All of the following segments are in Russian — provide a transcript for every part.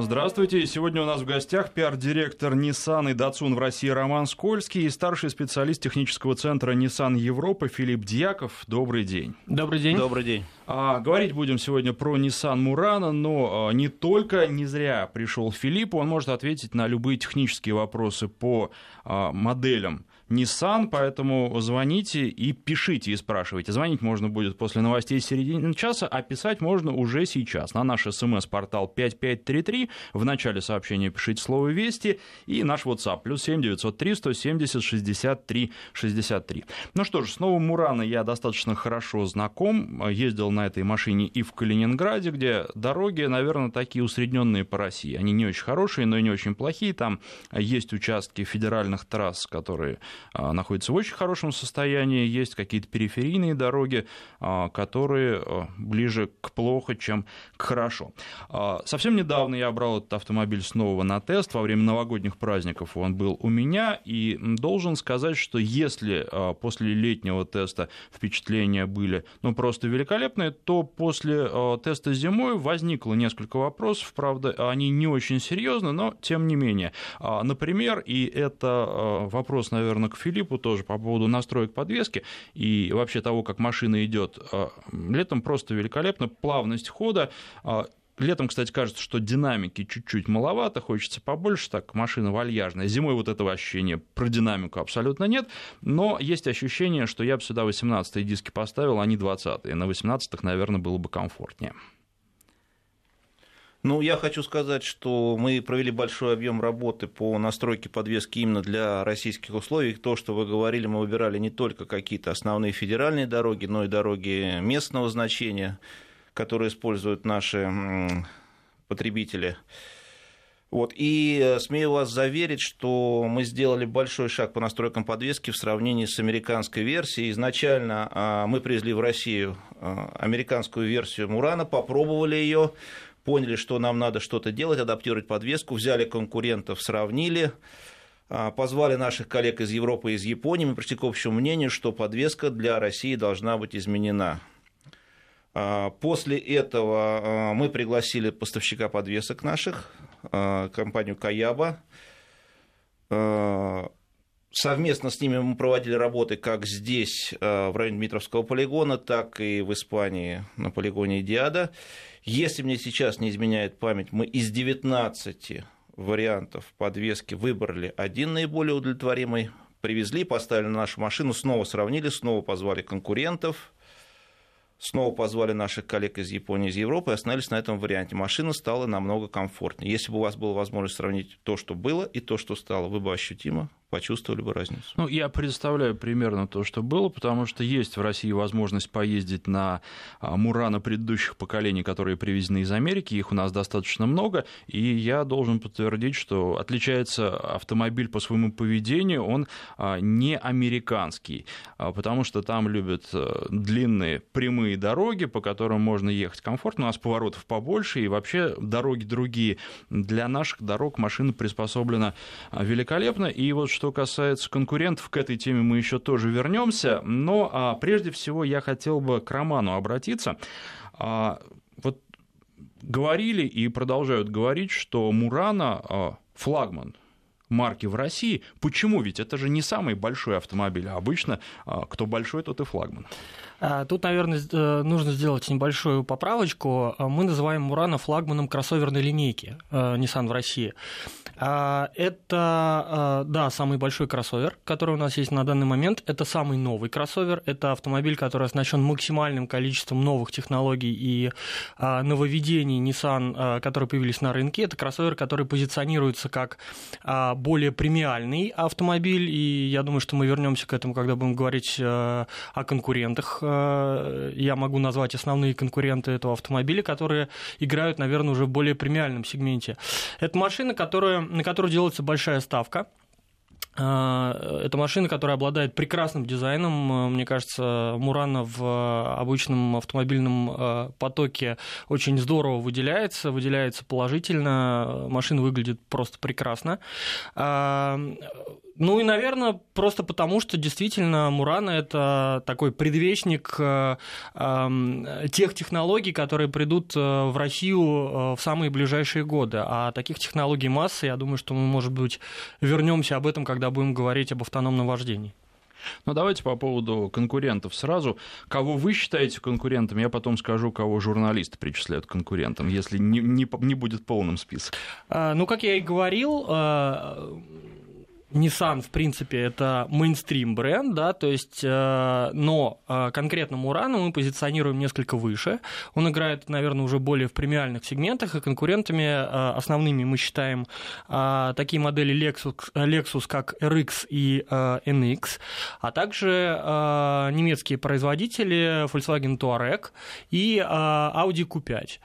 Здравствуйте. Сегодня у нас в гостях пиар-директор Nissan и Datsun в России Роман Скользкий и старший специалист технического центра Nissan Европы Филипп Дьяков. Добрый день. Добрый день. Добрый день. А, говорить будем сегодня про Nissan Murano, но а, не только, не зря пришел Филипп, он может ответить на любые технические вопросы по а, моделям Nissan, поэтому звоните и пишите и спрашивайте. Звонить можно будет после новостей середины часа, а писать можно уже сейчас на наш смс-портал 5533. В начале сообщения пишите слово «Вести» и наш WhatsApp плюс 7 903 170 63 63. Ну что ж, с новым Мурано я достаточно хорошо знаком. Ездил на этой машине и в Калининграде, где дороги, наверное, такие усредненные по России. Они не очень хорошие, но и не очень плохие. Там есть участки федеральных трасс, которые находится в очень хорошем состоянии, есть какие-то периферийные дороги, а, которые а, ближе к плохо, чем к хорошо. Совсем недавно я брал этот автомобиль снова на тест, во время новогодних праздников он был у меня, и должен сказать, что если после летнего теста впечатления были ну, просто великолепные, то после теста зимой возникло несколько вопросов, правда, они не очень серьезны, но тем не менее. Например, и это вопрос, наверное, к Филиппу тоже по поводу настроек подвески и вообще того, как машина идет. А, летом просто великолепно, плавность хода, а, Летом, кстати, кажется, что динамики чуть-чуть маловато, хочется побольше, так машина вальяжная. Зимой вот этого ощущения про динамику абсолютно нет, но есть ощущение, что я бы сюда 18-е диски поставил, а не 20-е. На 18-х, наверное, было бы комфортнее. Ну, я хочу сказать, что мы провели большой объем работы по настройке подвески именно для российских условий. То, что вы говорили, мы выбирали не только какие-то основные федеральные дороги, но и дороги местного значения, которые используют наши потребители. Вот. И смею вас заверить, что мы сделали большой шаг по настройкам подвески в сравнении с американской версией. Изначально а, мы привезли в Россию а, американскую версию Мурана, попробовали ее, поняли, что нам надо что-то делать, адаптировать подвеску, взяли конкурентов, сравнили, а, позвали наших коллег из Европы и из Японии, мы пришли к общему мнению, что подвеска для России должна быть изменена. А, после этого а, мы пригласили поставщика подвесок наших, компанию Каяба. Совместно с ними мы проводили работы как здесь, в районе Дмитровского полигона, так и в Испании на полигоне Диада. Если мне сейчас не изменяет память, мы из 19 вариантов подвески выбрали один наиболее удовлетворимый, привезли, поставили на нашу машину, снова сравнили, снова позвали конкурентов, снова позвали наших коллег из Японии, из Европы и остановились на этом варианте. Машина стала намного комфортнее. Если бы у вас была возможность сравнить то, что было, и то, что стало, вы бы ощутимо почувствовали бы разницу. Ну, я представляю примерно то, что было, потому что есть в России возможность поездить на а, Мурана предыдущих поколений, которые привезены из Америки, их у нас достаточно много, и я должен подтвердить, что отличается автомобиль по своему поведению, он а, не американский, а, потому что там любят длинные прямые дороги, по которым можно ехать комфортно, у нас поворотов побольше, и вообще дороги другие. Для наших дорог машина приспособлена великолепно, и вот что касается конкурентов, к этой теме мы еще тоже вернемся. Но а, прежде всего я хотел бы к Роману обратиться. А, вот говорили и продолжают говорить, что Мурана а, флагман марки в России. Почему? Ведь это же не самый большой автомобиль, а обычно кто большой, тот и флагман. А, тут, наверное, э, нужно сделать небольшую поправочку. Мы называем Мурана флагманом кроссоверной линейки э, Nissan в России. А, это, а, да, самый большой кроссовер, который у нас есть на данный момент. Это самый новый кроссовер. Это автомобиль, который оснащен максимальным количеством новых технологий и а, нововведений Nissan, которые появились на рынке. Это кроссовер, который позиционируется как более премиальный автомобиль. И я думаю, что мы вернемся к этому, когда будем говорить о конкурентах. Я могу назвать основные конкуренты этого автомобиля, которые играют, наверное, уже в более премиальном сегменте. Это машина, которая на которую делается большая ставка. А, это машина, которая обладает прекрасным дизайном. Мне кажется, Мурана в обычном автомобильном потоке очень здорово выделяется, выделяется положительно. Машина выглядит просто прекрасно. Ну и, наверное, просто потому, что действительно Мурана это такой предвестник э, э, тех технологий, которые придут э, в Россию э, в самые ближайшие годы. А таких технологий масса, я думаю, что мы, может быть, вернемся об этом, когда будем говорить об автономном вождении. Ну, давайте по поводу конкурентов сразу. Кого вы считаете конкурентами, я потом скажу, кого журналисты причисляют к конкурентам, если не, не, не будет полным список. Ну, как я и говорил, Nissan, в принципе, это мейнстрим бренд, да, то есть, э, но э, конкретно Мурана мы позиционируем несколько выше. Он играет, наверное, уже более в премиальных сегментах, и конкурентами э, основными мы считаем э, такие модели Lexus, Lexus как RX и NX, а также немецкие производители Volkswagen Touareg и Audi Q5.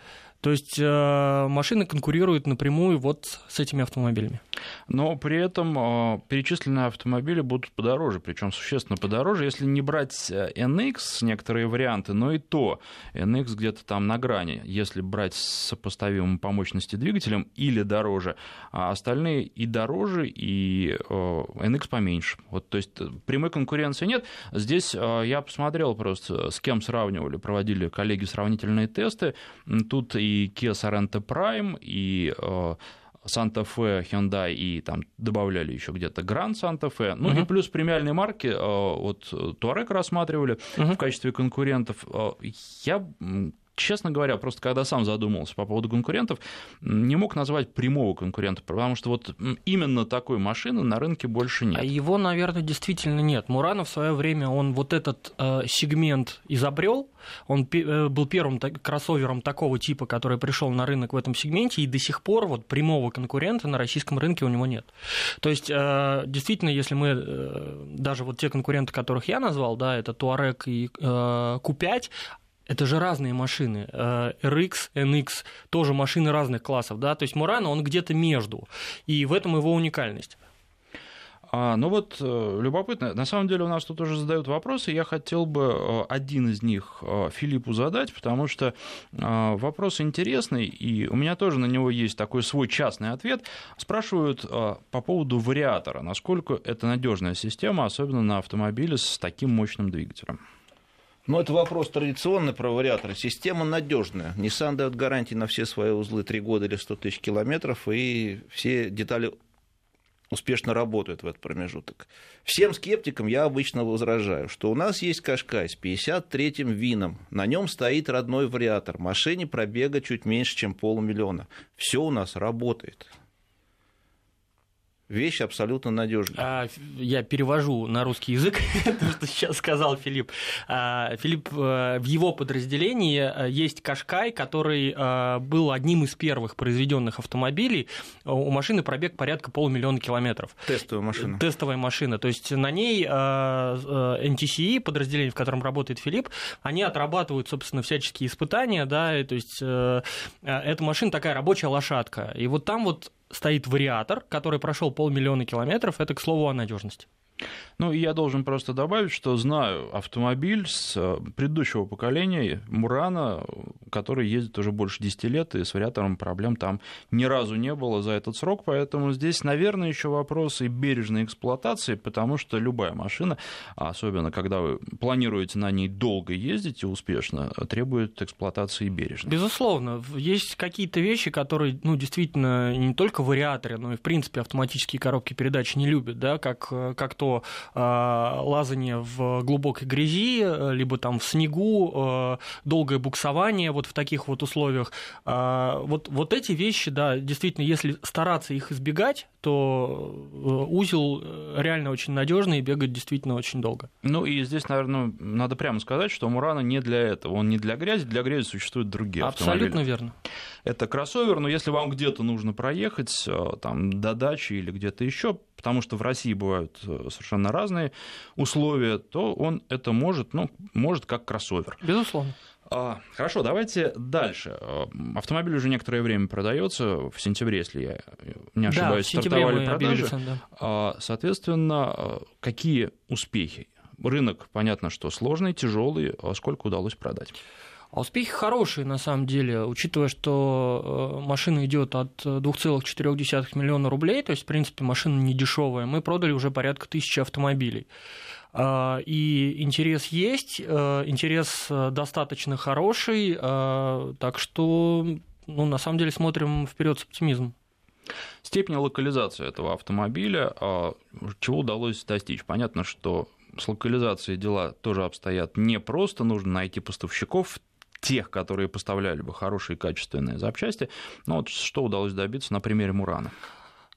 То есть э, машины конкурируют напрямую вот с этими автомобилями. Но при этом э, перечисленные автомобили будут подороже, причем существенно подороже. Если не брать э, NX, некоторые варианты, но и то NX где-то там на грани, если брать сопоставимым по мощности двигателем или дороже, а остальные и дороже, и NX поменьше. Вот, то есть прямой конкуренции нет. Здесь я посмотрел просто, с кем сравнивали, проводили коллеги сравнительные тесты. Тут и и Kia Sorento Prime, и Santa Fe, Hyundai и там добавляли еще где-то Grand Santa Fe. Ну uh-huh. и плюс премиальные марки, э, вот Touareg рассматривали uh-huh. в качестве конкурентов. Э, я честно говоря, просто когда сам задумался по поводу конкурентов, не мог назвать прямого конкурента, потому что вот именно такой машины на рынке больше нет. А его, наверное, действительно нет. Муранов в свое время он вот этот э, сегмент изобрел, он э, был первым так, кроссовером такого типа, который пришел на рынок в этом сегменте, и до сих пор вот прямого конкурента на российском рынке у него нет. То есть, э, действительно, если мы э, даже вот те конкуренты, которых я назвал, да, это Touareg и э, Q5, это же разные машины. Э, RX, NX тоже машины разных классов, да, то есть Мурано, он где-то между, и в этом его уникальность. А, ну вот, э, любопытно, на самом деле у нас тут уже задают вопросы, я хотел бы э, один из них Филиппу задать, потому что вопрос интересный, и у меня тоже на него есть такой свой частный ответ. Спрашивают по поводу вариатора, насколько это надежная система, особенно на автомобиле с таким мощным двигателем. Ну, это вопрос традиционный про вариаторы. Система надежная. Nissan дает гарантии на все свои узлы 3 года или 100 тысяч километров, и все детали успешно работают в этот промежуток. Всем скептикам я обычно возражаю, что у нас есть Кашкай с 53-м ВИНом, на нем стоит родной вариатор, машине пробега чуть меньше, чем полмиллиона. Все у нас работает вещь абсолютно надежная. А, я перевожу на русский язык то, что сейчас сказал Филипп. А, Филипп, э, в его подразделении э, есть Кашкай, который э, был одним из первых произведенных автомобилей. У машины пробег порядка полумиллиона километров. Тестовая машина. Тестовая машина. То есть на ней NTCE, подразделение, в котором работает Филипп, они отрабатывают, собственно, всяческие испытания, да, и, то есть эта машина такая рабочая лошадка. И вот там вот стоит вариатор, который прошел полмиллиона километров. Это, к слову, о надежности. Ну, и я должен просто добавить, что знаю автомобиль с э, предыдущего поколения, Мурана, который ездит уже больше 10 лет, и с вариатором проблем там ни разу не было за этот срок, поэтому здесь, наверное, еще вопросы бережной эксплуатации, потому что любая машина, особенно когда вы планируете на ней долго ездить и успешно, требует эксплуатации бережной. Безусловно, есть какие-то вещи, которые, ну, действительно, не только вариаторы, но и, в принципе, автоматические коробки передач не любят, да, как, э, как то э, лазание в глубокой грязи, э, либо там в снегу, э, долгое буксование вот в таких вот условиях. Э, вот, вот эти вещи, да, действительно, если стараться их избегать, то э, узел реально очень надежный и бегает действительно очень долго. Ну и здесь, наверное, надо прямо сказать, что Мурана не для этого. Он не для грязи, для грязи существуют другие Абсолютно автомобили. верно. Это кроссовер, но если вам где-то нужно проехать, там, до дачи или где-то еще, потому что в России бывают э, совершенно разные условия, то он это может, ну, может как кроссовер. Безусловно. А, хорошо, давайте дальше. А, автомобиль уже некоторое время продается. В сентябре, если я не ошибаюсь, да, стартовали продажи. Да. А, соответственно, какие успехи? Рынок, понятно, что сложный, тяжелый. Сколько удалось продать? А успехи хорошие, на самом деле, учитывая, что э, машина идет от 2,4 миллиона рублей, то есть, в принципе, машина не дешевая. Мы продали уже порядка тысячи автомобилей. А, и интерес есть, э, интерес э, достаточно хороший, так что, ну, на самом деле, смотрим вперед с оптимизмом. Степень локализации этого автомобиля, а, чего удалось достичь? Понятно, что с локализацией дела тоже обстоят непросто, нужно найти поставщиков тех, которые поставляли бы хорошие качественные запчасти. Но вот что удалось добиться на примере Мурана?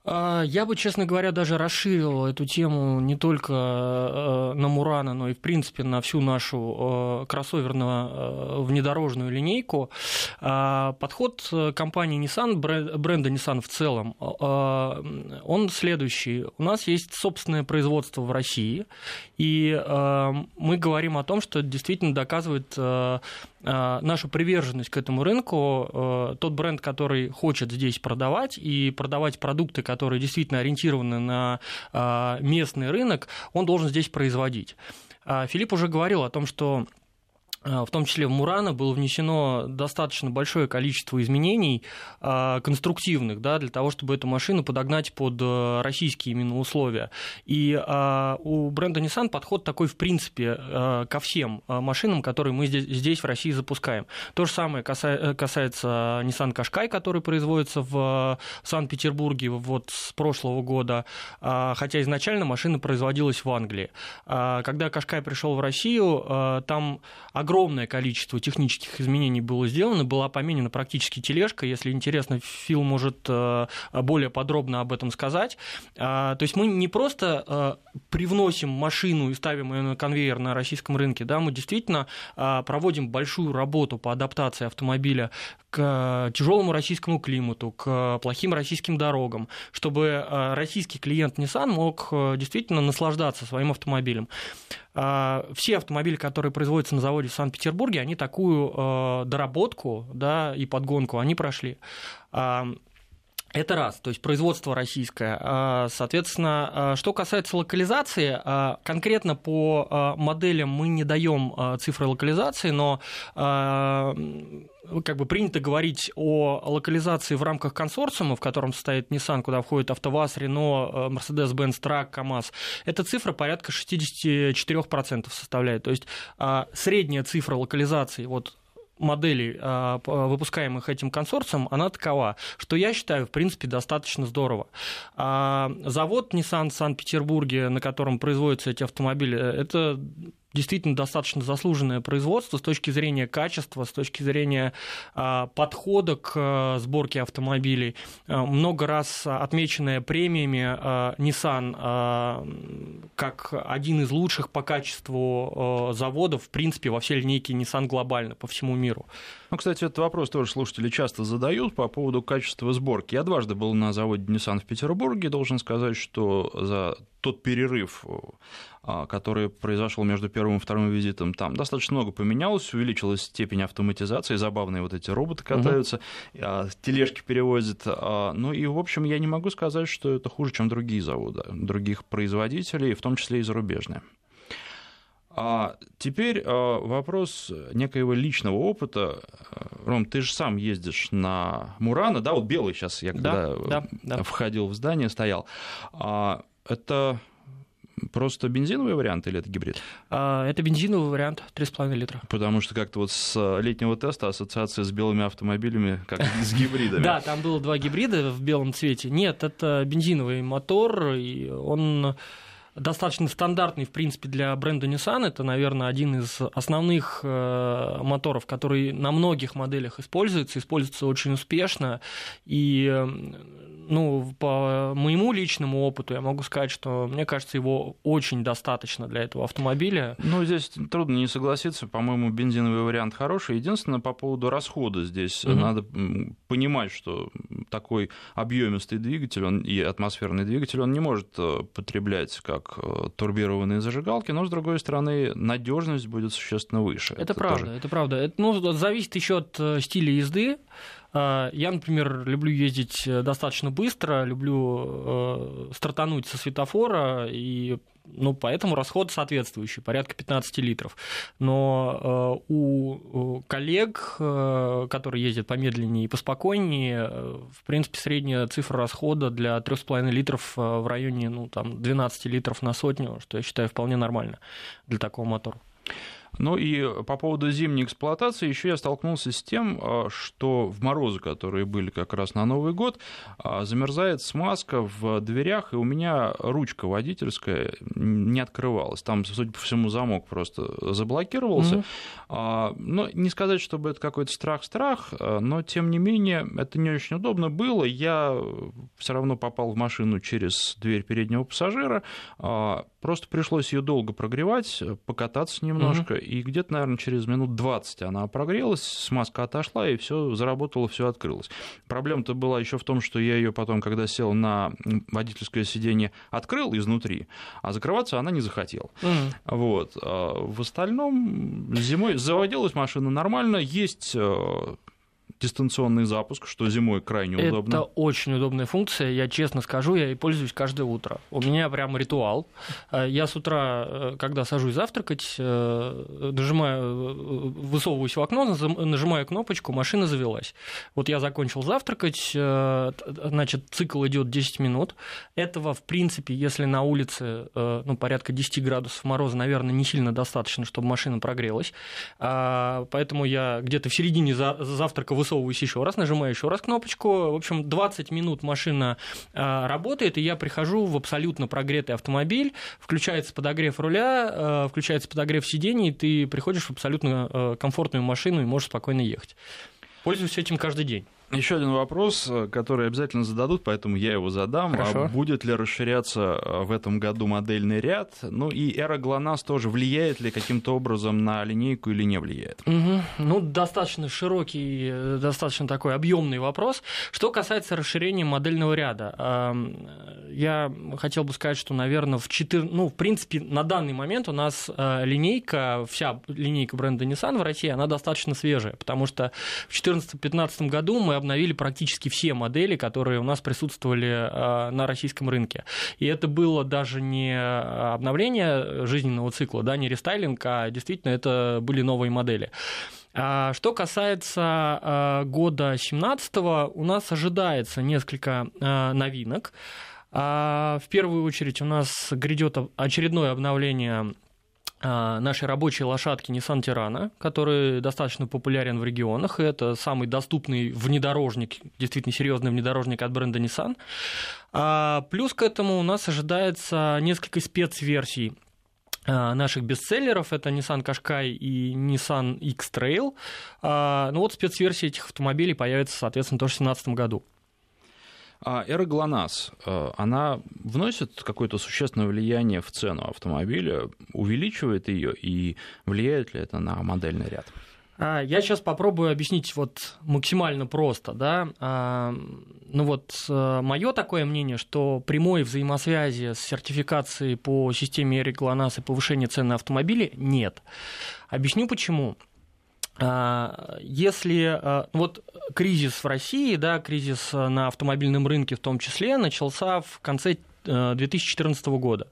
А, я бы, честно говоря, даже расширил эту тему не только э, на Мурана, но и, в принципе, на всю нашу э, кроссоверно-внедорожную э, линейку. А, подход компании Nissan, бренда Nissan в целом, он следующий. У нас есть собственное производство в России, и мы говорим о том, что действительно доказывает нашу приверженность к этому рынку. Тот бренд, который хочет здесь продавать и продавать продукты, которые действительно ориентированы на а, местный рынок, он должен здесь производить. А, Филипп уже говорил о том, что в том числе в Мурана было внесено достаточно большое количество изменений а, конструктивных да, для того, чтобы эту машину подогнать под э, российские именно условия. И а, у бренда Nissan подход такой, в принципе, ко всем машинам, которые мы здесь, в России запускаем. То же самое э, касается Nissan Qashqai, который производится в Санкт-Петербурге вот с прошлого года, хотя изначально машина производилась в Англии. Когда Qashqai пришел в Россию, там огромное огромное количество технических изменений было сделано, была поменена практически тележка. Если интересно, Фил может э, более подробно об этом сказать. А, то есть мы не просто э, привносим машину и ставим ее на конвейер на российском рынке, да, мы действительно э, проводим большую работу по адаптации автомобиля к тяжелому российскому климату, к плохим российским дорогам, чтобы российский клиент Nissan мог действительно наслаждаться своим автомобилем. А, все автомобили, которые производятся на заводе в Санкт-Петербурге, они такую э, доработку да, и подгонку они прошли. А, это раз, то есть производство российское. А, соответственно, что касается локализации, конкретно по моделям мы не даем цифры локализации, но как бы принято говорить о локализации в рамках консорциума, в котором состоит Nissan, куда входит АвтоВАЗ, Рено, Mercedes-Benz, Трак, КАМАЗ, эта цифра порядка 64% составляет. То есть а, средняя цифра локализации вот моделей, а, выпускаемых этим консорциумом, она такова, что я считаю, в принципе, достаточно здорово. А, завод Nissan в Санкт-Петербурге, на котором производятся эти автомобили, это действительно достаточно заслуженное производство с точки зрения качества, с точки зрения а, подхода к а, сборке автомобилей. А, много раз отмеченная премиями Nissan как один из лучших по качеству заводов, в принципе, во всей линейке Nissan глобально по всему миру. Ну, кстати, этот вопрос тоже слушатели часто задают по поводу качества сборки. Я дважды был на заводе Nissan в Петербурге, должен сказать, что за тот перерыв, который произошел между первым и вторым визитом, там достаточно много поменялось, увеличилась степень автоматизации, забавные вот эти роботы катаются, угу. тележки перевозят. А, ну и, в общем, я не могу сказать, что это хуже, чем другие заводы, других производителей, в том числе и зарубежные. А теперь вопрос некоего личного опыта. Ром, ты же сам ездишь на Мурана, да, вот белый сейчас я когда да, да, да. входил в здание, стоял. Это просто бензиновый вариант или это гибрид? А, это бензиновый вариант, 3,5 литра. Потому что как-то вот с летнего теста ассоциация с белыми автомобилями как с гибридами. Да, там было два гибрида в белом цвете. Нет, это бензиновый мотор, и он достаточно стандартный, в принципе, для бренда Nissan. Это, наверное, один из основных э, моторов, который на многих моделях используется, используется очень успешно. И ну, по моему личному опыту я могу сказать, что мне кажется, его очень достаточно для этого автомобиля. Ну, здесь трудно не согласиться. По-моему, бензиновый вариант хороший. Единственное, по поводу расхода здесь угу. надо понимать, что такой объемистый двигатель он, и атмосферный двигатель он не может э, потреблять как э, турбированные зажигалки, но, с другой стороны, надежность будет существенно выше. Это, это правда, тоже... это правда. Это ну, зависит еще от э, стиля езды. А, я, например, люблю ездить э, достаточно быстро, люблю э, стартануть со светофора и ну, поэтому расход соответствующий, порядка 15 литров. Но э, у коллег, э, которые ездят помедленнее и поспокойнее, э, в принципе, средняя цифра расхода для 3,5 литров в районе ну, там, 12 литров на сотню, что я считаю вполне нормально для такого мотора. Ну и по поводу зимней эксплуатации еще я столкнулся с тем, а, что в морозы, которые были как раз на Новый год, а, замерзает смазка в дверях, и у меня ручка водительская не открывалась. Там, судя по всему, замок просто заблокировался. Mm-hmm. Но не сказать, чтобы это какой-то страх-страх, но тем не менее это не очень удобно было. Я все равно попал в машину через дверь переднего пассажира, просто пришлось ее долго прогревать, покататься немножко, mm-hmm и где-то, наверное, через минут 20 она прогрелась, смазка отошла, и все заработало, все открылось. Проблема-то была еще в том, что я ее потом, когда сел на водительское сиденье, открыл изнутри, а закрываться она не захотела. Mm. Вот. А в остальном зимой заводилась машина нормально, есть э, дистанционный запуск, что зимой крайне удобно. Это очень удобная функция, я честно скажу, я ей пользуюсь каждое утро. У меня прям ритуал. Э, я с утра, э, когда сажусь завтракать, э, нажимаю, высовываюсь в окно, нажимаю кнопочку, машина завелась. Вот я закончил завтракать, значит, цикл идет 10 минут. Этого, в принципе, если на улице ну, порядка 10 градусов мороза, наверное, не сильно достаточно, чтобы машина прогрелась. А, поэтому я где-то в середине завтрака высовываюсь еще раз, нажимаю еще раз кнопочку. В общем, 20 минут машина а, работает, и я прихожу в абсолютно прогретый автомобиль, включается подогрев руля, а, включается подогрев сидений, и ты приходишь в абсолютно а, комфортную машину и можешь спокойно ехать. Пользуюсь этим каждый день. Еще один вопрос, э, который обязательно зададут, поэтому я его задам. А Хорошо. А будет ли расширяться э, в этом году модельный ряд? Ну и эра ГЛОНАСС тоже влияет ли каким-то образом на линейку или не влияет? Угу. Ну, достаточно широкий, э, достаточно такой объемный вопрос. Что касается расширения модельного ряда, я хотел бы сказать, что, наверное, в 4... ну, в принципе, на данный момент у нас линейка, вся линейка бренда Nissan в России, она достаточно свежая, потому что в 2014-2015 году мы обновили практически все модели, которые у нас присутствовали а, на российском рынке. И это было даже не обновление жизненного цикла, да, не рестайлинг, а действительно это были новые модели. А, что касается а, года 2017, у нас ожидается несколько новинок. В первую очередь у нас грядет очередное обновление а, нашей рабочей лошадки Nissan Tirana, который достаточно популярен в регионах. Это самый доступный внедорожник, действительно серьезный внедорожник от бренда Nissan. А, плюс к этому у нас ожидается несколько спецверсий а, наших бестселлеров. Это Nissan Qashqai и Nissan X-Trail. Ну вот спецверсии этих автомобилей появятся, соответственно, тоже в 2017 году. А эра ГЛОНАСС, э, она вносит какое-то существенное влияние в цену автомобиля, увеличивает ее и влияет ли это на модельный ряд? А, я сейчас попробую объяснить вот максимально просто, да. А, ну вот э, мое такое мнение, что прямой взаимосвязи с сертификацией по системе Эрик ГЛОНАСС и повышения цен на автомобили нет. Объясню почему. Если а, вот кризис в России, да, кризис на автомобильном рынке в том числе, начался в конце 2014 э, года.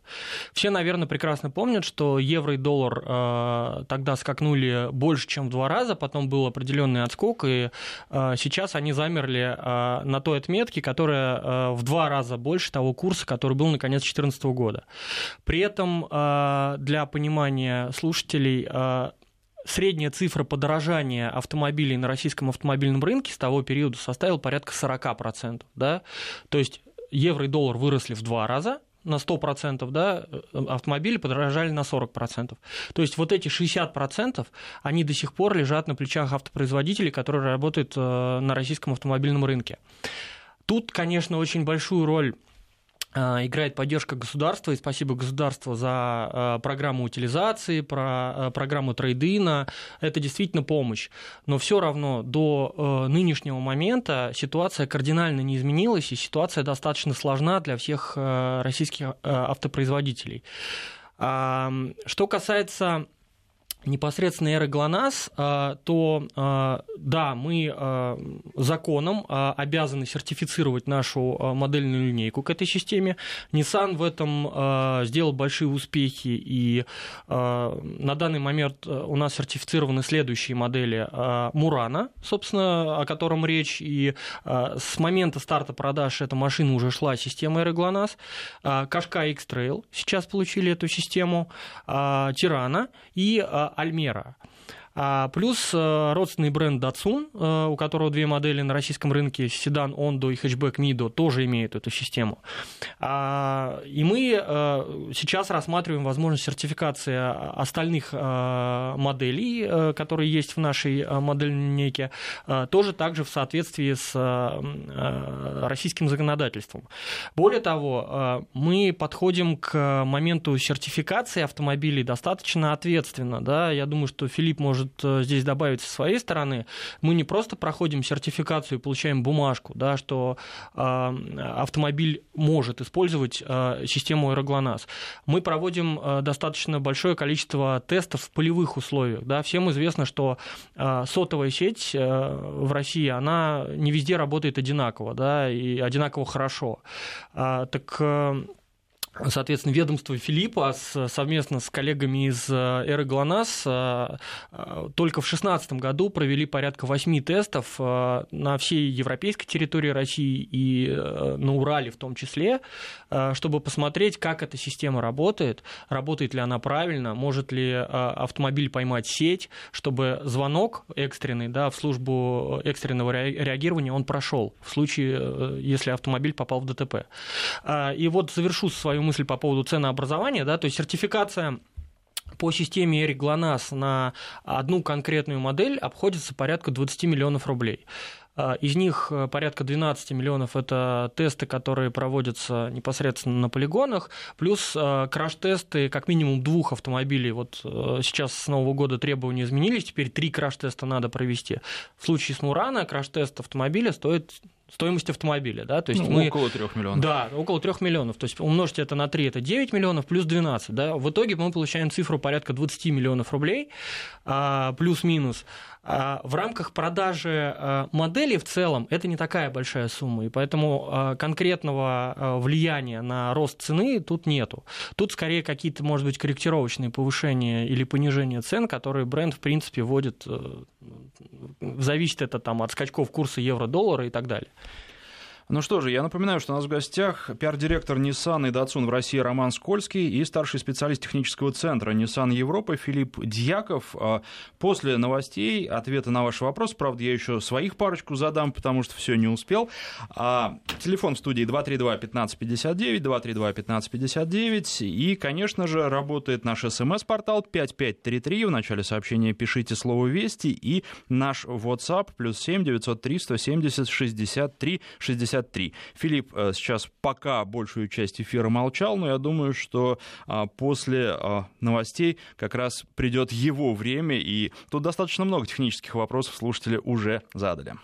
Все, наверное, прекрасно помнят, что евро и доллар э, тогда скакнули больше, чем в два раза, потом был определенный отскок, и э, сейчас они замерли на той отметке, которая в два раза больше того курса, который был на конец 2014 года. При этом для понимания слушателей средняя цифра подорожания автомобилей на российском автомобильном рынке с того периода составила порядка 40%. Да? То есть евро и доллар выросли в два раза, на 100%, да, автомобили подорожали на 40%. То есть вот эти 60%, они до сих пор лежат на плечах автопроизводителей, которые работают э, на российском автомобильном рынке. Тут, конечно, очень большую роль играет поддержка государства, и спасибо государству за а, программу утилизации, про а, программу трейдина. Это действительно помощь. Но все равно до нынешнего момента ситуация кардинально не изменилась, и ситуация достаточно сложна для всех российских автопроизводителей. Что касается непосредственно эра ГЛОНАСС, а, то а, да, мы а, законом обязаны сертифицировать нашу модельную линейку к этой системе. Nissan в этом сделал большие успехи, и на данный момент у нас сертифицированы следующие модели Мурана, собственно, о котором речь, и с момента старта продаж эта машина уже шла система эры ГЛОНАСС, Кашка X-Trail сейчас получили эту систему, Тирана. И Альмера. А, плюс э, родственный бренд Datsun, э, у которого две модели на российском рынке, седан Ondo и хэтчбэк Mido, тоже имеют эту систему. А, и мы э, сейчас рассматриваем возможность сертификации остальных моделей, которые есть в нашей модельной линейке, тоже также в соответствии с российским законодательством. Более того, мы подходим к моменту сертификации автомобилей достаточно ответственно. Да? Я думаю, что Филипп может может э, здесь добавить со своей стороны, мы не просто проходим сертификацию и получаем бумажку, да, что э, автомобиль может использовать э, систему аэроглонасс. Мы проводим достаточно большое количество тестов в полевых условиях. Да. Всем известно, что сотовая сеть в России, она не везде работает одинаково, да, и одинаково хорошо. Так Соответственно, ведомство Филиппа совместно с коллегами из э, Эры ГЛОНАСС э, э, только в 2016 году провели порядка восьми тестов на всей европейской территории России и на Урале в том числе, чтобы посмотреть, как эта система работает, работает ли она правильно, может ли автомобиль поймать сеть, чтобы звонок экстренный да, в службу экстренного реагирования он прошел в случае, если автомобиль попал в ДТП. И вот завершу свою мысль по поводу ценообразования, да, то есть сертификация по системе Эрик ГЛОНАСС на одну конкретную модель обходится порядка 20 миллионов рублей. А, из них э, порядка 12 миллионов – это тесты, которые проводятся непосредственно на полигонах, плюс э, краш-тесты как минимум двух автомобилей. Вот э, сейчас с Нового года требования изменились, теперь три краш-теста надо провести. В случае с Мурана краш-тест автомобиля стоит стоимость автомобиля, да, то есть ну, мы... около 3 миллионов. Да, около 3 миллионов, то есть умножьте это на 3, это 9 миллионов плюс 12, да, в итоге мы получаем цифру порядка 20 миллионов рублей, а, плюс-минус. А, в рамках продажи а, модели в целом это не такая большая сумма, и поэтому а, конкретного влияния на рост цены тут нету. Тут скорее какие-то, может быть, корректировочные повышения или понижения цен, которые бренд, в принципе, вводит, э, зависит это там, от скачков курса евро-доллара и так далее. Ну что же, я напоминаю, что у нас в гостях пиар-директор Nissan и Datsun в России Роман Скользкий и старший специалист технического центра Nissan Европы Филипп Дьяков. А, после новостей, ответы на ваши вопросы, правда, я еще своих парочку задам, потому что все не успел. А, телефон в студии 232-1559, 232-1559, и, конечно же, работает наш смс-портал 5533, в начале сообщения пишите слово «Вести», и наш WhatsApp плюс 7 903 170 63 60 53. Филипп э, сейчас пока большую часть эфира молчал, но я думаю, что а, после а, новостей как раз придет его время, и тут достаточно много технических вопросов слушатели уже задали.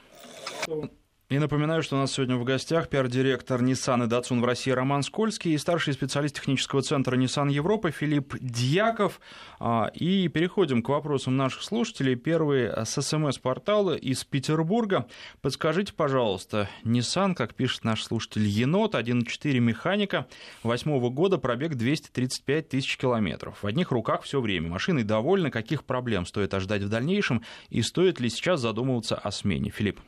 И напоминаю, что у нас сегодня в гостях пиар-директор Nissan и Datsun в России Роман Скользкий и старший специалист технического центра Nissan Европы Филипп Дьяков. А, и переходим к вопросам наших слушателей. Первый с СМС-портала из Петербурга. Подскажите, пожалуйста, Nissan, как пишет наш слушатель, Енот 1.4 механика, восьмого года, пробег 235 тысяч километров. В одних руках все время. Машиной довольны, каких проблем стоит ожидать в дальнейшем и стоит ли сейчас задумываться о смене? Филипп.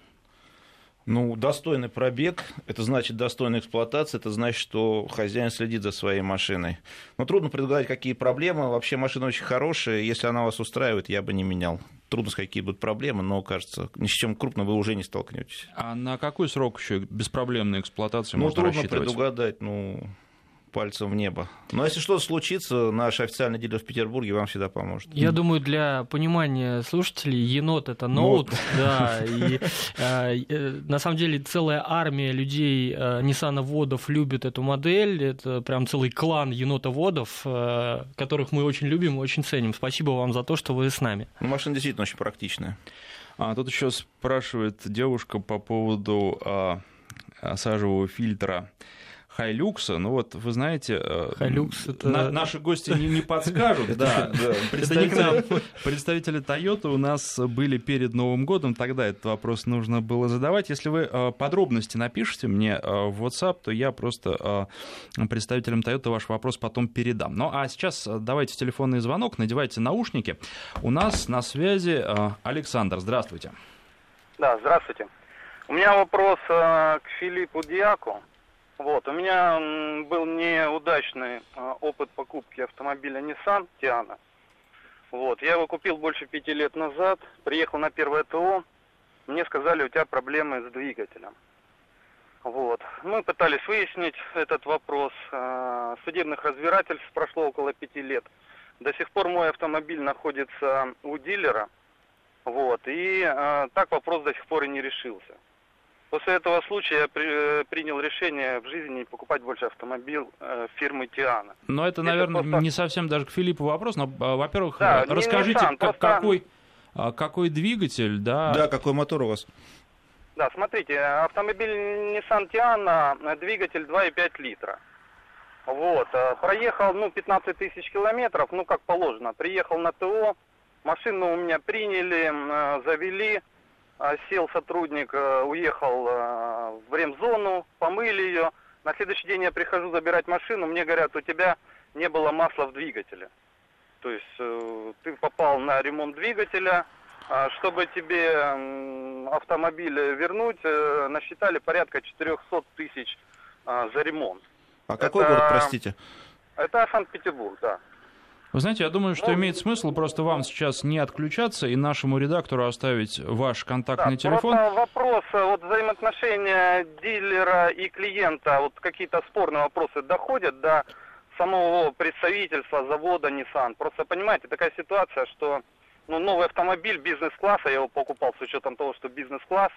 Ну, достойный пробег, это значит достойная эксплуатация, это значит, что хозяин следит за своей машиной. Но трудно предугадать, какие проблемы. Вообще машина очень хорошая, если она вас устраивает, я бы не менял. Трудно сказать, какие будут проблемы, но, кажется, ни с чем крупным вы уже не столкнетесь. А на какой срок еще беспроблемной эксплуатации ну, можно трудно предугадать, ну, пальцем в небо. Но если что-то случится, наш официальный дилер в Петербурге вам всегда поможет. Я думаю, для понимания слушателей, енот это ноут, ноут. да, и э, э, на самом деле целая армия людей, э, Ниссановодов любит эту модель, это прям целый клан енотоводов, э, которых мы очень любим и очень ценим. Спасибо вам за то, что вы с нами. Ну, машина действительно очень практичная. А, тут еще спрашивает девушка по поводу а, сажевого фильтра Хайлюкса. Ну вот, вы знаете, Хайлюкс это... на, наши гости не, не подскажут. Да, представители, Toyota у нас были перед Новым годом, тогда этот вопрос нужно было задавать. Если вы подробности напишите мне в WhatsApp, то я просто представителям Toyota ваш вопрос потом передам. Ну а сейчас давайте телефонный звонок, надевайте наушники. У нас на связи Александр. Здравствуйте. Да, здравствуйте. У меня вопрос э, к Филиппу Диаку. Вот, у меня был неудачный э, опыт покупки автомобиля Nissan Tiana. Вот, я его купил больше пяти лет назад, приехал на первое ТО, мне сказали, у тебя проблемы с двигателем. Вот. Мы пытались выяснить этот вопрос. Э, судебных разбирательств прошло около пяти лет. До сих пор мой автомобиль находится у дилера – вот. И э, так вопрос до сих пор и не решился. После этого случая я при, э, принял решение в жизни не покупать больше автомобиль э, фирмы Тиана. Но это, наверное, просто... не совсем даже к Филиппу вопрос. Но, а, во-первых, да, расскажите, Nissan, как, просто... какой, а, какой двигатель, да? Да, какой мотор у вас? Да, смотрите, автомобиль Nissan Tiana, двигатель 2,5 литра. Вот, э, проехал, ну, 15 тысяч километров, ну, как положено. Приехал на ТО, Машину у меня приняли, э, завели, э, сел сотрудник, э, уехал в ремзону, помыли ее. На следующий день я прихожу забирать машину, мне говорят, у тебя не было масла в двигателе. То есть ты попал на ремонт двигателя, чтобы тебе автомобиль вернуть, насчитали порядка 400 тысяч за ремонт. А какой это, город, простите? Это Санкт-Петербург, да. Вы знаете, я думаю, что ну, имеет смысл просто вам сейчас не отключаться и нашему редактору оставить ваш контактный да, телефон. Вопрос, э, вот взаимоотношения дилера и клиента, вот какие-то спорные вопросы доходят до самого представительства завода Nissan. Просто понимаете, такая ситуация, что ну, новый автомобиль бизнес-класса, я его покупал с учетом того, что бизнес-класс,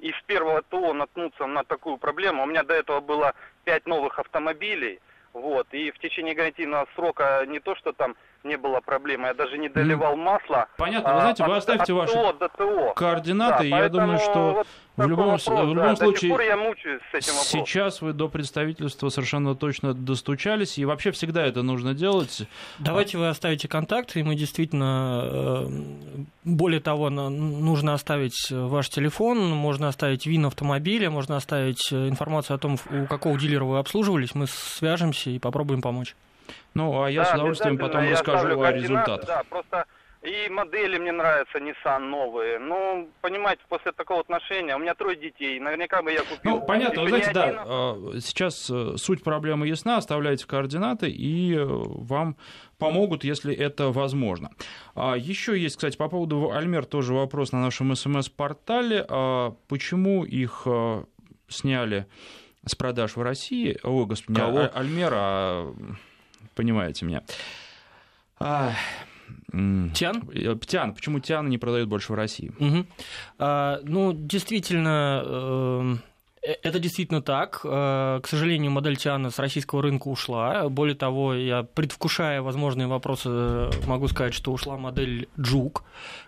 и с первого ТО наткнуться на такую проблему. У меня до этого было пять новых автомобилей, вот. И в течение гарантийного срока не то, что там не было проблемы, я даже не доливал масло. Понятно, вы знаете, вы оставьте ваши до ТО. координаты, да, я думаю, что вот в любом, вопрос, в любом да, случае, я мучаюсь с этим вопросом. сейчас вы до представительства совершенно точно достучались, и вообще всегда это нужно делать. Давайте вы оставите контакт, и мы действительно, э, более того, нужно оставить ваш телефон, можно оставить ВИН автомобиля, можно оставить э, информацию о том, у какого дилера вы обслуживались, мы свяжемся и попробуем помочь. Ну, а я да, с удовольствием потом расскажу о результатах. Да, просто и модели мне нравятся Nissan новые. Ну, понимаете, после такого отношения, у меня трое детей, наверняка бы я купил. Ну, понятно, вы знаете, да, а, сейчас э, суть проблемы ясна, оставляйте координаты, и э, вам помогут, если это возможно. А, Еще есть, кстати, по поводу Альмер тоже вопрос на нашем СМС-портале. А, почему их э, сняли с продаж в России? Ой, господи, Кого? Альмера, понимаете меня. А, Тян? Тян. Почему Тян не продают больше в России? Угу. А, ну, действительно, эм, э, это действительно так. Э, к сожалению, модель Тиана с российского рынка ушла. Более того, я, предвкушая возможные вопросы, могу сказать, что ушла модель Джук,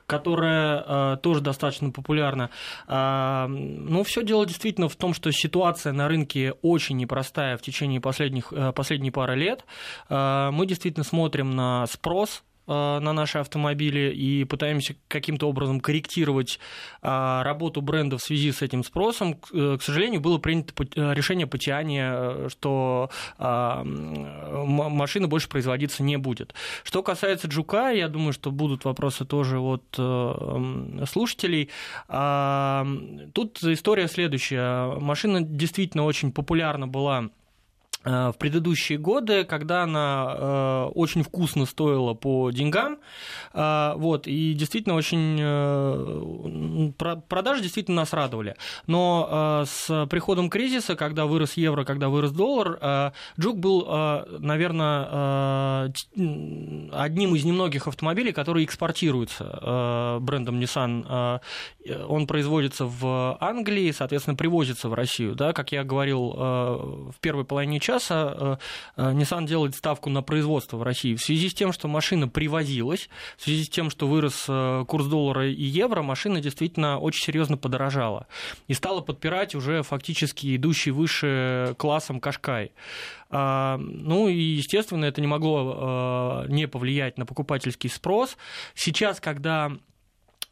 которая э, тоже достаточно популярна. А, но все дело действительно в том, что ситуация на рынке очень непростая в течение последних, последней пары лет. Мы действительно смотрим на спрос Э, на наши автомобили и пытаемся каким-то образом корректировать э, работу бренда в связи с этим спросом. К э, сожалению, было принято решение по Тиане, что машина больше производиться не будет. Что касается Джука, я думаю, что будут вопросы тоже от слушателей. Тут история следующая. Машина действительно очень популярна была Э, в предыдущие годы, когда она э, очень вкусно стоила по деньгам, э, вот, и действительно очень э, продажи действительно нас радовали. Но э, с приходом кризиса, когда вырос евро, когда вырос доллар, э, Джук был, э, наверное, э, одним из немногих автомобилей, которые экспортируются э, брендом Nissan. Э, он производится в Англии, соответственно, привозится в Россию, да, как я говорил э, в первой половине часа сейчас а, а, Nissan делает ставку на производство в России. В связи с тем, что машина привозилась, в связи с тем, что вырос курс доллара и евро, машина действительно очень серьезно подорожала и стала подпирать уже фактически идущий выше классом Кашкай. Ну и, естественно, это не могло не повлиять на покупательский спрос. Сейчас, когда Э,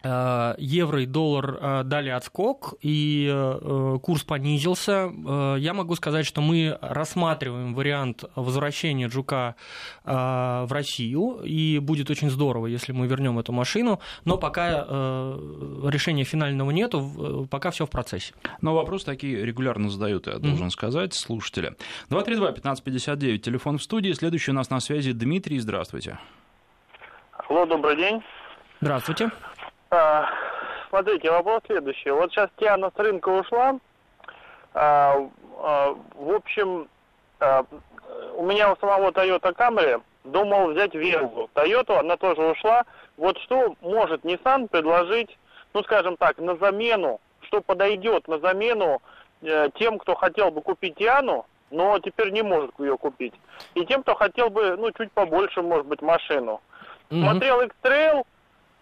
евро и доллар э, дали отскок, и э, курс понизился. Я могу сказать, что мы рассматриваем вариант возвращения Джука в Россию, и будет очень здорово, если мы вернем эту машину, но пока решения финального нету, пока все в процессе. Но вопросы такие регулярно задают, я должен mm-hmm. сказать, слушатели. 232-1559, телефон в студии. Следующий у нас на связи Дмитрий, здравствуйте. Алло, добрый день. Здравствуйте. А, смотрите, вопрос следующий. Вот сейчас Тиана с рынка ушла. А, а, в общем, а, у меня у самого Toyota Camry думал взять Вергу. Toyota, она тоже ушла. Вот что может Nissan предложить, ну, скажем так, на замену, что подойдет на замену э, тем, кто хотел бы купить Тиану, но теперь не может ее купить. И тем, кто хотел бы, ну, чуть побольше, может быть, машину. Mm-hmm. Смотрел X-Trail,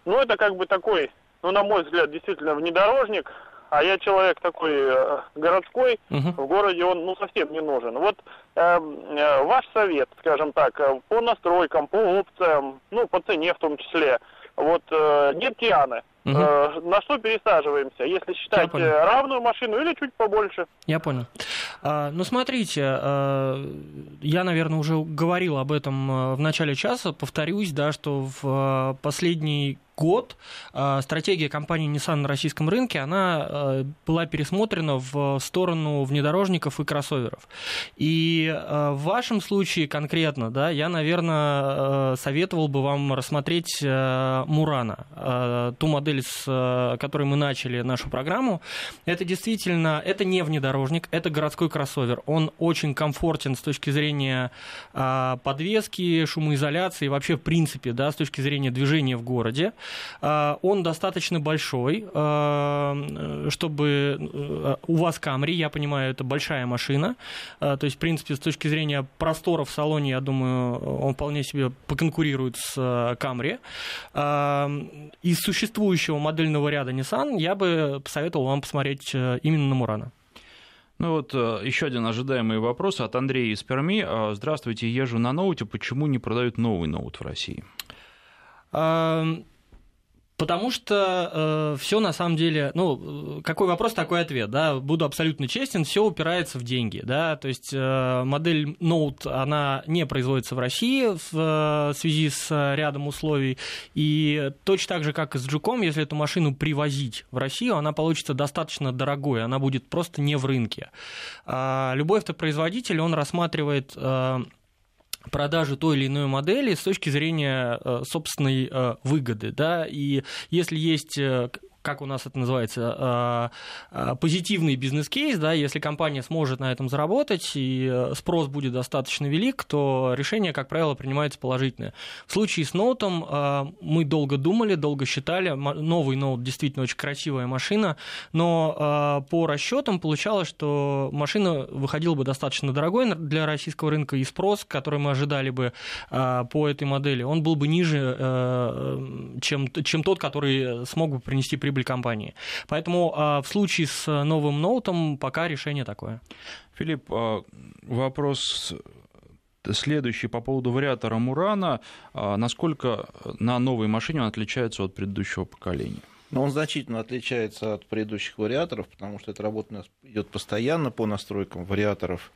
ну, это как бы такой, ну, на мой взгляд, действительно внедорожник, а я человек такой э, городской, uh-huh. в городе он ну совсем не нужен. Вот э, э, ваш совет, скажем так, э, по настройкам, по опциям, ну по цене в том числе. Вот э, нет Тианы. Угу. Э, на что пересаживаемся, если считать равную машину или чуть побольше? Я понял. А, ну, смотрите, а, я, наверное, уже говорил об этом э, в начале часа, повторюсь, да, что в э, последний год стратегия компании Nissan на российском рынке, она была пересмотрена в сторону внедорожников и кроссоверов. И в вашем случае конкретно, да, я, наверное, советовал бы вам рассмотреть Мурана, ту модель, с которой мы начали нашу программу. Это действительно, это не внедорожник, это городской кроссовер. Он очень комфортен с точки зрения подвески, шумоизоляции, вообще в принципе, да, с точки зрения движения в городе. А, он достаточно большой, а, чтобы э, у вас Камри, я понимаю, это большая машина, а, то есть, в принципе, с точки зрения простора в салоне, я думаю, он вполне себе поконкурирует с Камри. Из существующего модельного ряда Nissan я бы посоветовал вам посмотреть э, именно на Мурана. Ну вот э, еще один ожидаемый вопрос от Андрея из Перми. Здравствуйте, езжу на ноуте, почему не продают новый ноут в России? Потому что э, все на самом деле, ну, какой вопрос, такой ответ, да, буду абсолютно честен, все упирается в деньги, да, то есть э, модель Note, она не производится в России в, э, в связи с рядом условий, и точно так же, как и с Джуком, если эту машину привозить в Россию, она получится достаточно дорогой, она будет просто не в рынке. Э, любой автопроизводитель, он рассматривает э, продажу той или иной модели с точки зрения э, собственной э, выгоды. Да? И если есть э, как у нас это называется, а, а, позитивный бизнес-кейс, да, если компания сможет на этом заработать и э, спрос будет достаточно велик, то решение, как правило, принимается положительное. В случае с ноутом а, мы долго думали, долго считали, новый ноут действительно очень красивая машина, но по расчетам получалось, что машина выходила бы достаточно дорогой для российского рынка, и спрос, который мы ожидали бы по этой модели, он был бы ниже, э, чем, чем тот, который смог бы принести прибыль прибыль компании. Поэтому а, в случае с новым ноутом пока решение такое. Филипп, а, вопрос следующий по поводу вариатора Мурана. А, насколько на новой машине он отличается от предыдущего поколения? Но он значительно отличается от предыдущих вариаторов, потому что эта работа у нас идет постоянно по настройкам вариаторов.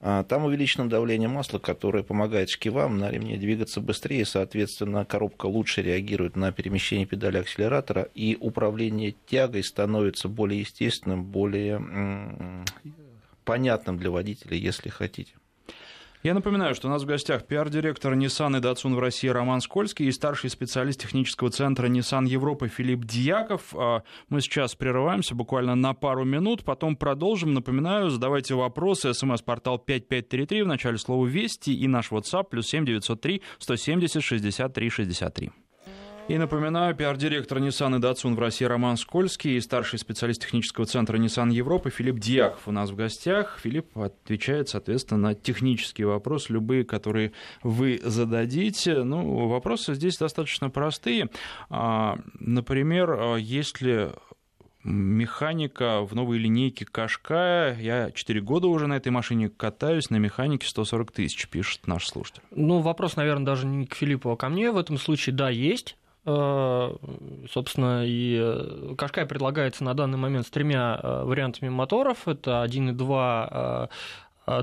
А, там увеличено давление масла, которое помогает шкивам на ремне двигаться быстрее, соответственно, коробка лучше реагирует на перемещение педали акселератора, и управление тягой становится более естественным, более понятным для водителя, если хотите. Я напоминаю, что у нас в гостях пиар-директор Nissan и Datsun в России Роман Скользкий и старший специалист технического центра Nissan Европы Филипп Дьяков. А, мы сейчас прерываемся буквально на пару минут, потом продолжим. Напоминаю, задавайте вопросы. СМС-портал 5533 в начале слова «Вести» и наш WhatsApp плюс 7903 170 63 63. И напоминаю, пиар-директор Nissan и Datsun в России Роман Скользкий и старший специалист технического центра Nissan Европы Филипп Дьяков у нас в гостях. Филипп отвечает, соответственно, на технические вопросы, любые, которые вы зададите. Ну, вопросы здесь достаточно простые. А, например, если механика в новой линейке Кашкая. Я 4 года уже на этой машине катаюсь, на механике 140 тысяч, пишет наш слушатель. Ну, вопрос, наверное, даже не к Филиппу, а ко мне. В этом случае, да, есть. Э, собственно, и э, Кашкай предлагается на данный момент с тремя э, вариантами моторов. Это 1.2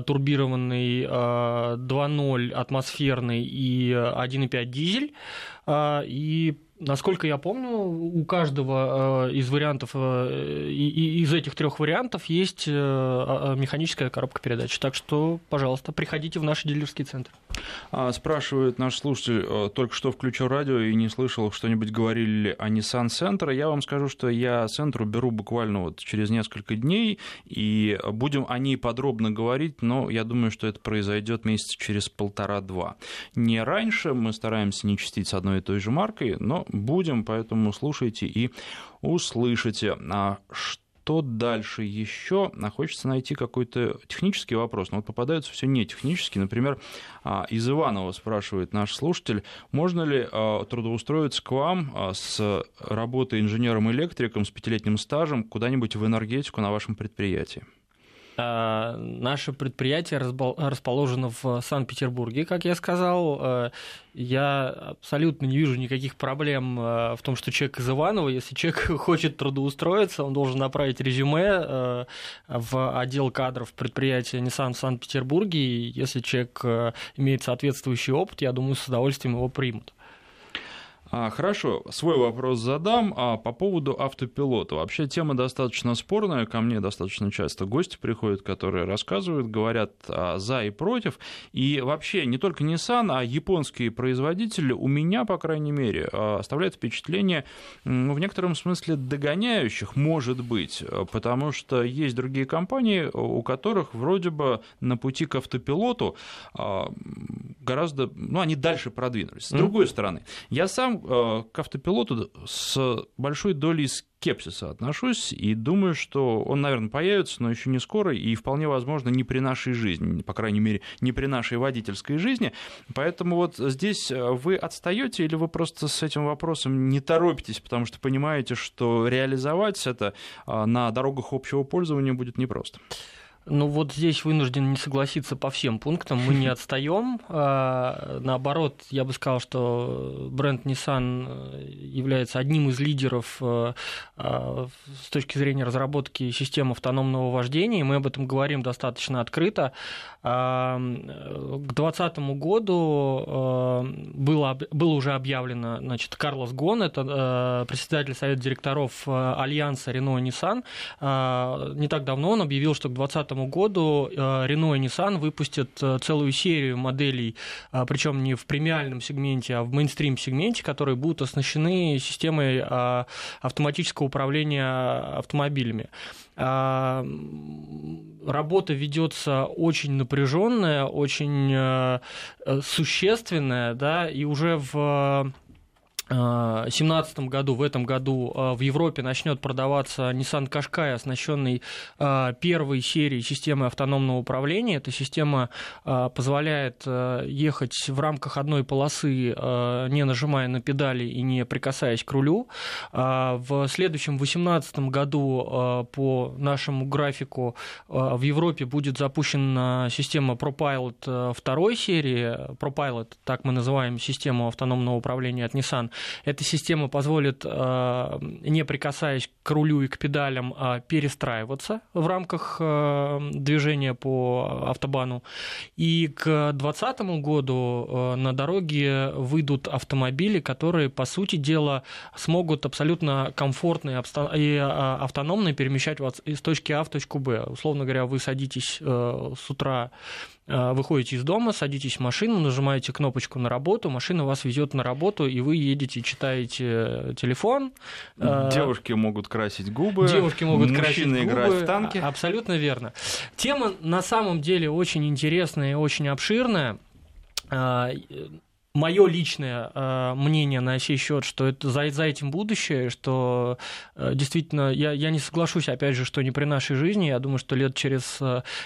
турбированный 2.0 атмосферный и 1.5 дизель. И Насколько я помню, у каждого э, из вариантов, э, из этих трех вариантов есть э, а, а, механическая коробка передач. Так что, пожалуйста, приходите в наш дилерский центр. А, спрашивает наш слушатель, только что включил радио и не слышал, что-нибудь говорили о Nissan Center. Я вам скажу, что я Центру беру буквально вот через несколько дней, и будем о ней подробно говорить, но я думаю, что это произойдет месяца через полтора-два. Не раньше, мы стараемся не чистить с одной и той же маркой, но будем, поэтому слушайте и услышите. А что дальше еще? А хочется найти какой-то технический вопрос, но вот попадаются все не технические. Например, а, из Иванова спрашивает наш слушатель, можно ли а, трудоустроиться к вам с работой инженером-электриком с пятилетним стажем куда-нибудь в энергетику на вашем предприятии? А, наше предприятие расположено в Санкт-Петербурге, как я сказал. А, я абсолютно не вижу никаких проблем а, в том, что человек из Иванова, если человек хочет трудоустроиться, он должен направить резюме в отдел кадров предприятия Nissan в Санкт-Петербурге. И если человек имеет соответствующий опыт, я думаю, с удовольствием его примут. А, хорошо, свой вопрос задам а, по поводу автопилота. Вообще тема достаточно спорная, ко мне достаточно часто гости приходят, которые рассказывают, говорят а, за и против. И вообще не только Nissan, а японские производители у меня, по крайней мере, а, оставляют впечатление ну, в некотором смысле догоняющих, может быть, потому что есть другие компании, у которых вроде бы на пути к автопилоту а, гораздо, ну, они дальше продвинулись. С другой стороны, я сам Э, к автопилоту с большой долей скепсиса отношусь и думаю, что он, наверное, появится, но еще не скоро и вполне возможно не при нашей жизни, по крайней мере, не при нашей водительской жизни. Поэтому вот здесь э, вы отстаете или вы просто с этим вопросом не торопитесь, потому что понимаете, что реализовать это э, на дорогах общего пользования будет непросто. Ну вот здесь вынужден не согласиться по всем пунктам. Мы не отстаем. А, наоборот, я бы сказал, что бренд Nissan э, является одним из лидеров э, а, с точки зрения разработки систем автономного вождения. Мы об этом говорим достаточно открыто. А, к 2020 году э, было, было уже объявлено, значит, Карлос Гон, это председатель совета директоров Альянса Renault Nissan. Не так давно он объявил, что к 2020 году э, Renault и Nissan выпустят э, целую серию моделей, э, причем не в премиальном сегменте, а в мейнстрим-сегменте, которые будут оснащены системой автоматического управления автомобилями. Работа ведется очень напряженная, очень существенная, да, и уже в 2017 году, в этом году а, в Европе начнет продаваться Nissan Qashqai, оснащенный а, первой серией системы автономного управления. Эта система а, позволяет ехать в рамках одной полосы, не нажимая на педали и не прикасаясь к рулю. В следующем 2018 году по нашему графику в Европе будет запущена система ProPilot второй серии. ProPilot, так мы называем систему автономного управления от Nissan. Эта система позволит, э, не прикасаясь к рулю и к педалям, а перестраиваться в рамках э, движения по автобану. И к 2020 году э, на дороге выйдут автомобили, которые, по сути дела, смогут абсолютно комфортно и автономно перемещать вас из точки А в точку Б. Условно говоря, вы садитесь с утра выходите из дома, садитесь в машину, нажимаете кнопочку на работу, машина вас везет на работу, и вы едете, читаете э, телефон. Э, девушки могут красить губы. Девушки могут мужчины красить губы. играть в танки. Абсолютно верно. Тема на самом деле очень интересная и очень обширная мое личное э, мнение на сей счет, что это за, за этим будущее, что э, действительно я, я не соглашусь, опять же, что не при нашей жизни. Я думаю, что лет через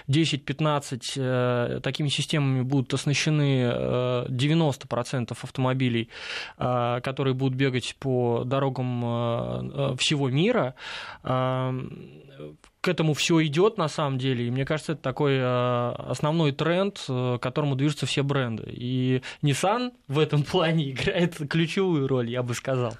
10-15 э, такими системами будут оснащены э, 90% автомобилей, э, которые будут бегать по дорогам э, всего мира. Э, к этому все идет на самом деле. И мне кажется, это такой э, основной тренд, э, к которому движутся все бренды. И Nissan в этом плане играет ключевую роль, я бы сказал.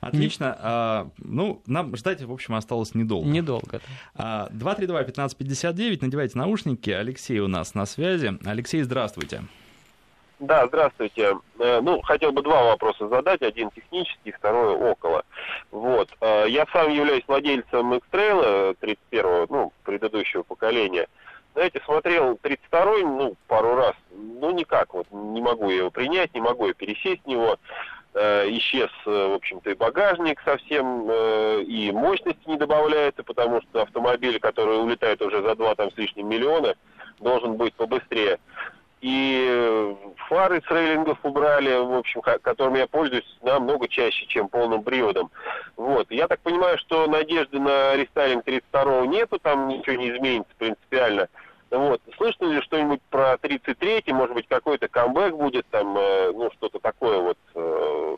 Отлично. А, ну, нам ждать, в общем, осталось недолго. Недолго. 232-1559, надевайте наушники. Алексей у нас на связи. Алексей, здравствуйте. Да, здравствуйте. Э, ну, хотел бы два вопроса задать. Один технический, второй около. Вот. Э, я сам являюсь владельцем X-Trail 31-го, ну, предыдущего поколения. Знаете, смотрел 32-й, ну, пару раз. Ну, никак вот, не могу его принять, не могу я пересесть в него. Э, исчез, в общем-то, и багажник совсем, и мощности не добавляется, потому что автомобиль, который улетает уже за два там с лишним миллиона, должен быть побыстрее и э, фары с рейлингов убрали, в общем, которыми я пользуюсь намного чаще, чем полным приводом. Вот. Я так понимаю, что надежды на рестайлинг 32-го нету, там ничего не изменится принципиально. Вот. Слышно ли что-нибудь про 33-й, может быть, какой-то камбэк будет, там, э, ну, что-то такое вот э,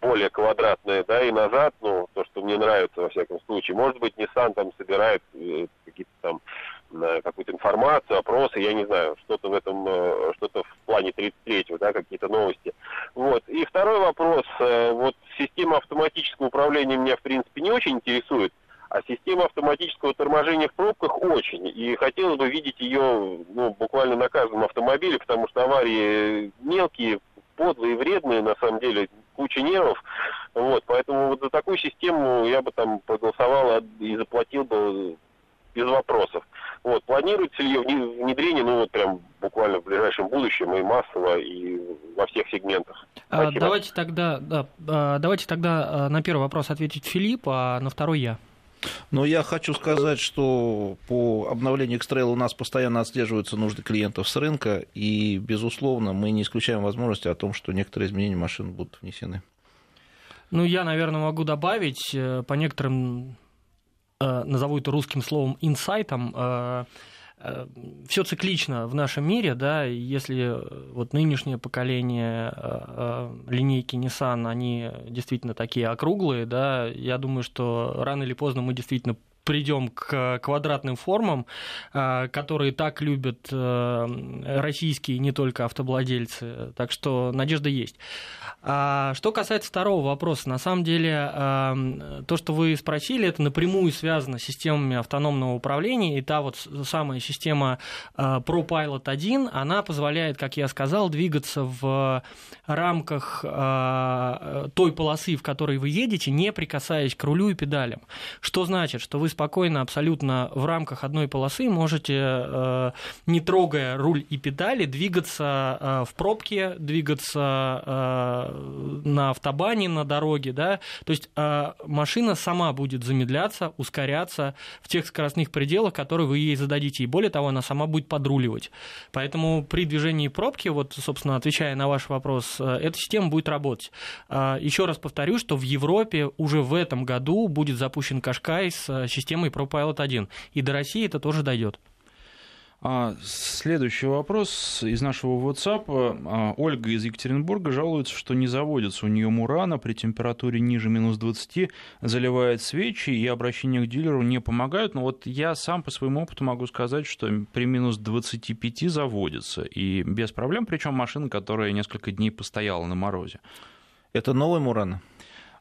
более квадратное, да, и назад, ну, то, что мне нравится, во всяком случае. Может быть, Nissan там собирает какие-то там какую-то информацию, опросы, я не знаю, что-то в этом, э, что-то в плане 33-го, да, какие-то новости. Вот. И второй вопрос, э, вот система автоматического управления меня, в принципе, не очень интересует, а система автоматического торможения в пробках очень. И хотелось бы видеть ее ну, буквально на каждом автомобиле, потому что аварии мелкие, подлые, вредные, на самом деле, куча нервов. Вот, поэтому вот за такую систему я бы там проголосовал и заплатил бы без вопросов. Вот, планируется ли ее внедрение, ну, вот прям буквально в ближайшем будущем и массово, и во всех сегментах? А, давайте тогда, да, а, давайте тогда а, на первый вопрос ответить Филипп, а на второй я. Но я хочу сказать, что по обновлению X-Trail у нас постоянно отслеживаются нужды клиентов с рынка, и, безусловно, мы не исключаем возможности о том, что некоторые изменения машин будут внесены. Ну, я, наверное, могу добавить э, по некоторым назову это русским словом, инсайтом, э, э, все циклично в нашем мире, да, если вот нынешнее поколение линейки Nissan, они действительно такие округлые, да, я думаю, что рано или поздно мы действительно придем к квадратным формам, а, которые так любят э, российские не только автовладельцы. Так что надежда есть. А что касается второго вопроса, на самом деле то, что вы спросили, это напрямую связано с системами автономного управления. И та вот самая система ProPilot 1, она позволяет, как я сказал, двигаться в рамках той полосы, в которой вы едете, не прикасаясь к рулю и педалям. Что значит, что вы спокойно абсолютно в рамках одной полосы можете, э, не трогая руль и педали, двигаться э, в пробке, двигаться э, на автобане, на дороге, да, то есть машина сама будет замедляться, ускоряться в тех скоростных пределах, которые вы ей зададите, и более того, она сама будет подруливать. Поэтому при движении пробки, вот, собственно, отвечая на ваш вопрос, эта система будет работать. Еще раз повторю, что в Европе уже в этом году будет запущен Кашкай с системой ProPilot 1. И до России это тоже дойдет. А, следующий вопрос из нашего WhatsApp. А, Ольга из Екатеринбурга жалуется, что не заводится у нее Мурана при температуре ниже минус 20, заливает свечи, и обращения к дилеру не помогают. Но вот я сам по своему опыту могу сказать, что при минус 25 заводится, и без проблем, причем машина, которая несколько дней постояла на морозе. Это новый Мурана?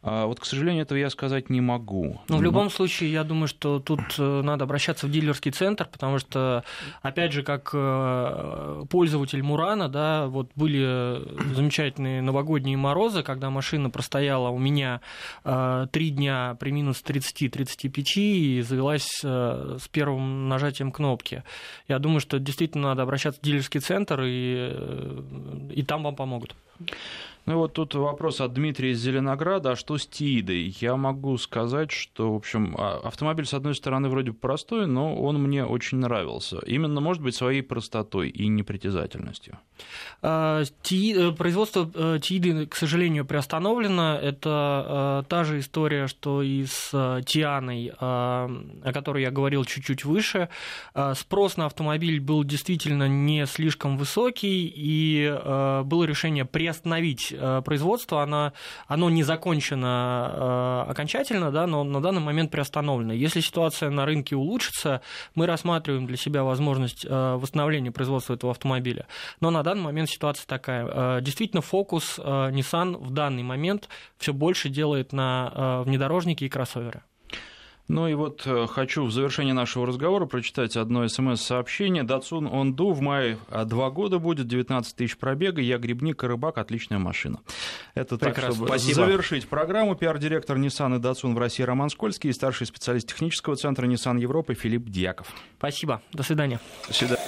А, вот, к сожалению, этого я сказать не могу. Но в любом случае, я думаю, что тут э, надо обращаться в дилерский центр, потому что, опять же, как э, пользователь Мурана, да, вот были замечательные новогодние морозы, когда машина простояла у меня э, три дня при минус 30-35 и завелась с первым нажатием кнопки. Я думаю, что действительно надо обращаться в дилерский центр, и, и там вам помогут. Ну вот тут вопрос от Дмитрия из Зеленограда. А что с Тиидой? Я могу сказать, что, в общем, а, автомобиль, с одной стороны, вроде бы простой, но он мне очень нравился. Именно, может быть, своей простотой и непритязательностью. А, э, производство э, Тииды, к сожалению, приостановлено. Это э, та же история, что и с Тианой, о которой я говорил чуть-чуть выше. Спрос на автомобиль был действительно не слишком высокий, и было решение приостановить производство, оно, оно не закончено э, окончательно, да, но на данный момент приостановлено. Если ситуация на рынке улучшится, мы рассматриваем для себя возможность э, восстановления производства этого автомобиля. Но на данный момент ситуация такая. Действительно, фокус Nissan в данный момент все больше делает на внедорожники и кроссоверы. Ну и вот э, хочу в завершении нашего разговора прочитать одно смс-сообщение. Датсун Онду в мае а, два года будет, 19 тысяч пробега, я грибник и рыбак, отличная машина. Это Прекрасно. так, чтобы Спасибо. завершить программу. Пиар-директор Nissan и Датсун в России Роман Скользкий и старший специалист технического центра Nissan Европы Филипп Дьяков. Спасибо. До свидания. До свидания.